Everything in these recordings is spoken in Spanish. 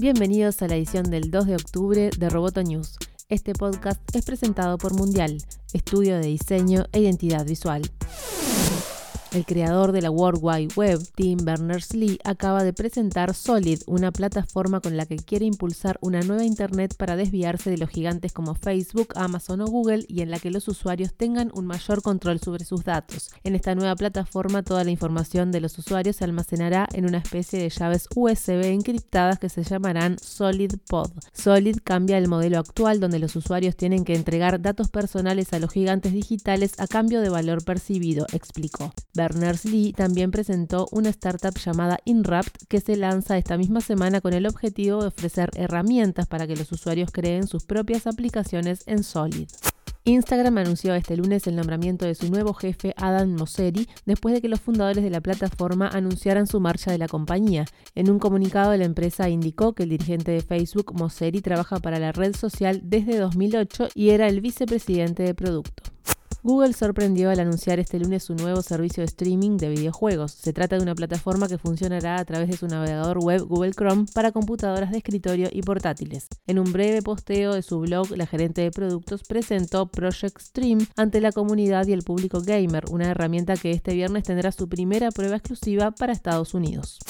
Bienvenidos a la edición del 2 de octubre de Roboto News. Este podcast es presentado por Mundial, estudio de diseño e identidad visual. El creador de la World Wide Web, Tim Berners-Lee, acaba de presentar Solid, una plataforma con la que quiere impulsar una nueva Internet para desviarse de los gigantes como Facebook, Amazon o Google y en la que los usuarios tengan un mayor control sobre sus datos. En esta nueva plataforma, toda la información de los usuarios se almacenará en una especie de llaves USB encriptadas que se llamarán Solid Pod. Solid cambia el modelo actual donde los usuarios tienen que entregar datos personales a los gigantes digitales a cambio de valor percibido, explicó. Berners-Lee también presentó una startup llamada InRapt que se lanza esta misma semana con el objetivo de ofrecer herramientas para que los usuarios creen sus propias aplicaciones en Solid. Instagram anunció este lunes el nombramiento de su nuevo jefe Adam Mosseri después de que los fundadores de la plataforma anunciaran su marcha de la compañía. En un comunicado la empresa indicó que el dirigente de Facebook, Mosseri, trabaja para la red social desde 2008 y era el vicepresidente de producto. Google sorprendió al anunciar este lunes su nuevo servicio de streaming de videojuegos. Se trata de una plataforma que funcionará a través de su navegador web Google Chrome para computadoras de escritorio y portátiles. En un breve posteo de su blog, la gerente de productos presentó Project Stream ante la comunidad y el público gamer, una herramienta que este viernes tendrá su primera prueba exclusiva para Estados Unidos.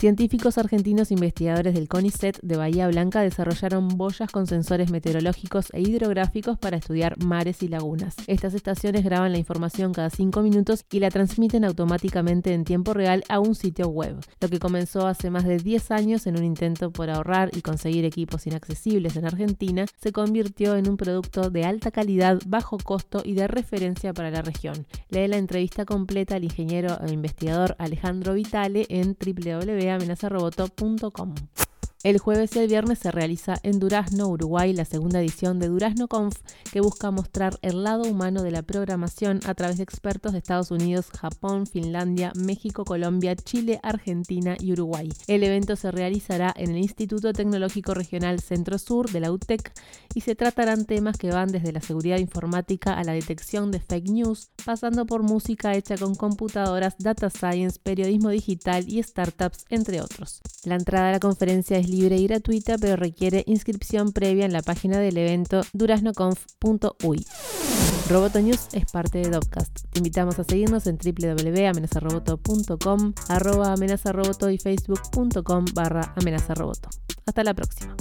Científicos argentinos investigadores del CONICET de Bahía Blanca desarrollaron boyas con sensores meteorológicos e hidrográficos para estudiar mares y lagunas. Estas estaciones graban la información cada cinco minutos y la transmiten automáticamente en tiempo real a un sitio web. Lo que comenzó hace más de 10 años en un intento por ahorrar y conseguir equipos inaccesibles en Argentina, se convirtió en un producto de alta calidad, bajo costo y de referencia para la región. Lee la entrevista completa al ingeniero e investigador Alejandro Vitale en www amenazaroboto.com. El jueves y el viernes se realiza en Durazno, Uruguay, la segunda edición de Durazno Conf, que busca mostrar el lado humano de la programación a través de expertos de Estados Unidos, Japón, Finlandia, México, Colombia, Chile, Argentina y Uruguay. El evento se realizará en el Instituto Tecnológico Regional Centro Sur de la UTEC y se tratarán temas que van desde la seguridad informática a la detección de fake news, pasando por música hecha con computadoras, data science, periodismo digital y startups, entre otros. La entrada a la conferencia es libre y gratuita, pero requiere inscripción previa en la página del evento duraznoconf.uy. Roboto News es parte de Dopcast. Te invitamos a seguirnos en www.amenazaroboto.com, arroba amenazaroboto y facebook.com barra amenazaroboto. Hasta la próxima.